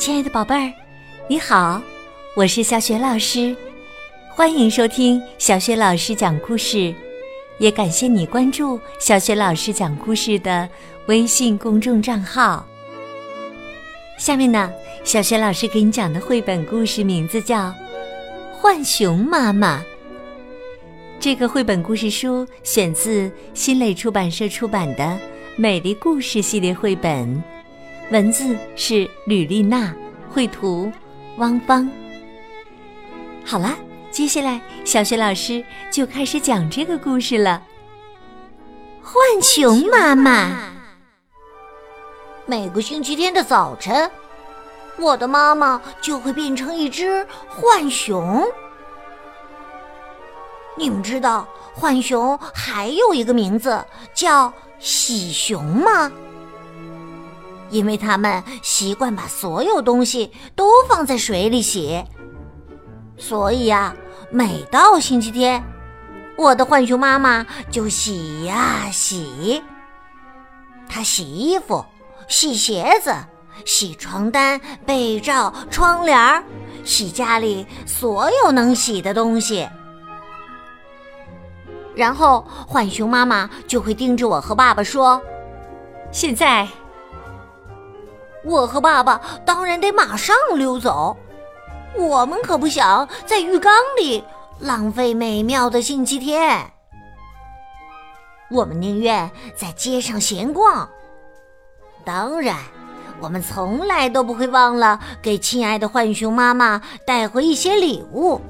亲爱的宝贝儿，你好，我是小雪老师，欢迎收听小雪老师讲故事，也感谢你关注小雪老师讲故事的微信公众账号。下面呢，小雪老师给你讲的绘本故事名字叫《浣熊妈妈》。这个绘本故事书选自新蕾出版社出版的《美丽故事》系列绘本。文字是吕丽娜，绘图汪芳。好了，接下来小雪老师就开始讲这个故事了。浣熊妈妈，每个星期天的早晨，我的妈妈就会变成一只浣熊。你们知道浣熊还有一个名字叫喜熊吗？因为他们习惯把所有东西都放在水里洗，所以呀，每到星期天，我的浣熊妈妈就洗呀洗。她洗衣服、洗鞋子、洗床单、被罩、窗帘洗家里所有能洗的东西。然后，浣熊妈妈就会盯着我和爸爸说：“现在。”我和爸爸当然得马上溜走，我们可不想在浴缸里浪费美妙的星期天。我们宁愿在街上闲逛。当然，我们从来都不会忘了给亲爱的浣熊妈妈带回一些礼物，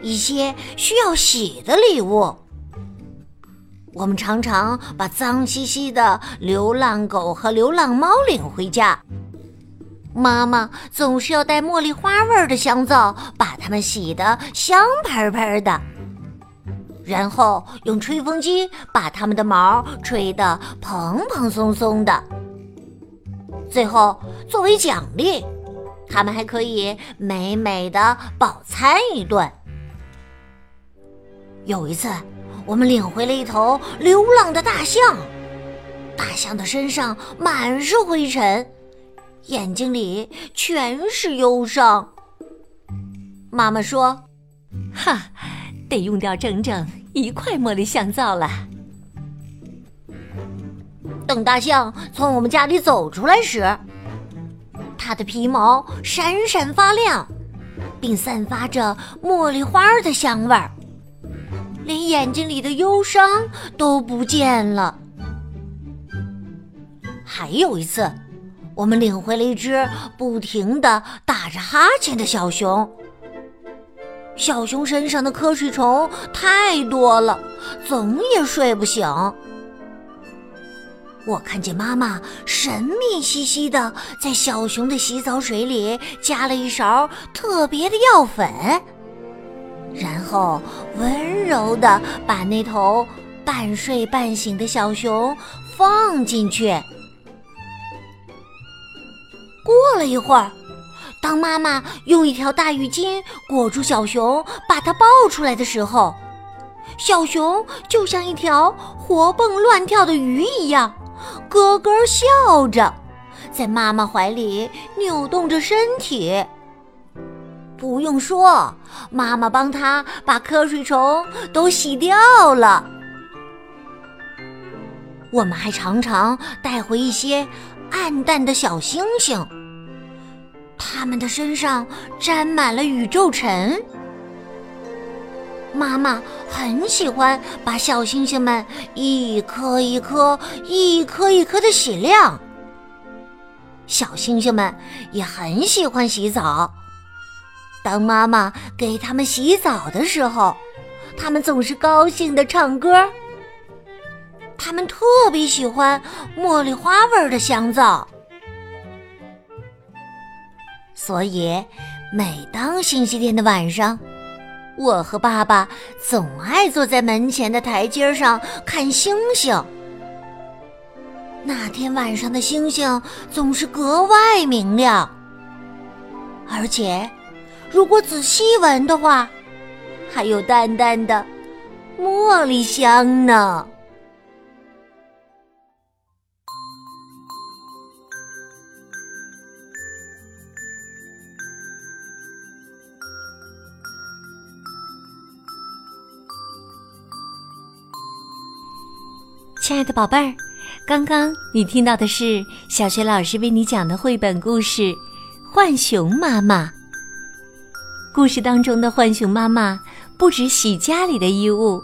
一些需要洗的礼物。我们常常把脏兮兮的流浪狗和流浪猫领回家，妈妈总是要带茉莉花味的香皂把它们洗得香喷喷的，然后用吹风机把它们的毛吹得蓬蓬松松的。最后，作为奖励，它们还可以美美的饱餐一顿。有一次。我们领回了一头流浪的大象，大象的身上满是灰尘，眼睛里全是忧伤。妈妈说：“哈，得用掉整整一块茉莉香皂了。”等大象从我们家里走出来时，它的皮毛闪闪发亮，并散发着茉莉花的香味儿。连眼睛里的忧伤都不见了。还有一次，我们领回了一只不停的打着哈欠的小熊。小熊身上的瞌睡虫太多了，总也睡不醒。我看见妈妈神秘兮兮的在小熊的洗澡水里加了一勺特别的药粉。然后温柔的把那头半睡半醒的小熊放进去。过了一会儿，当妈妈用一条大浴巾裹住小熊，把它抱出来的时候，小熊就像一条活蹦乱跳的鱼一样，咯咯笑着，在妈妈怀里扭动着身体。不用说，妈妈帮他把瞌睡虫都洗掉了。我们还常常带回一些暗淡的小星星，它们的身上沾满了宇宙尘。妈妈很喜欢把小星星们一颗一颗、一颗一颗的洗亮。小星星们也很喜欢洗澡。当妈妈给他们洗澡的时候，他们总是高兴的唱歌。他们特别喜欢茉莉花味的香皂，所以每当星期天的晚上，我和爸爸总爱坐在门前的台阶上看星星。那天晚上的星星总是格外明亮，而且。如果仔细闻的话还有淡淡的茉莉香呢。亲爱的宝贝儿刚刚你听到的是小学老师为你讲的绘本故事浣熊妈妈。故事当中的浣熊妈妈不止洗家里的衣物，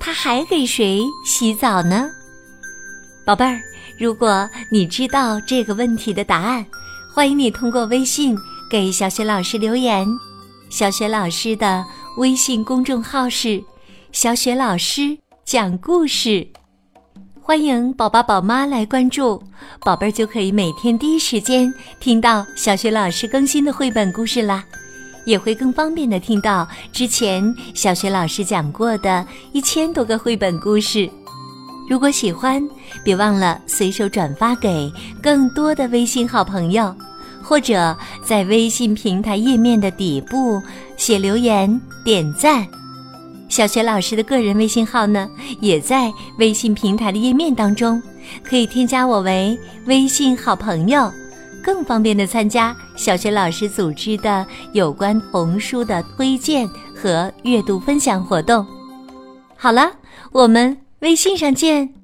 她还给谁洗澡呢？宝贝儿，如果你知道这个问题的答案，欢迎你通过微信给小雪老师留言。小雪老师的微信公众号是“小雪老师讲故事”，欢迎宝宝宝妈来关注，宝贝儿就可以每天第一时间听到小雪老师更新的绘本故事啦。也会更方便的听到之前小学老师讲过的一千多个绘本故事。如果喜欢，别忘了随手转发给更多的微信好朋友，或者在微信平台页面的底部写留言点赞。小学老师的个人微信号呢，也在微信平台的页面当中，可以添加我为微信好朋友。更方便的参加小学老师组织的有关童书的推荐和阅读分享活动。好了，我们微信上见。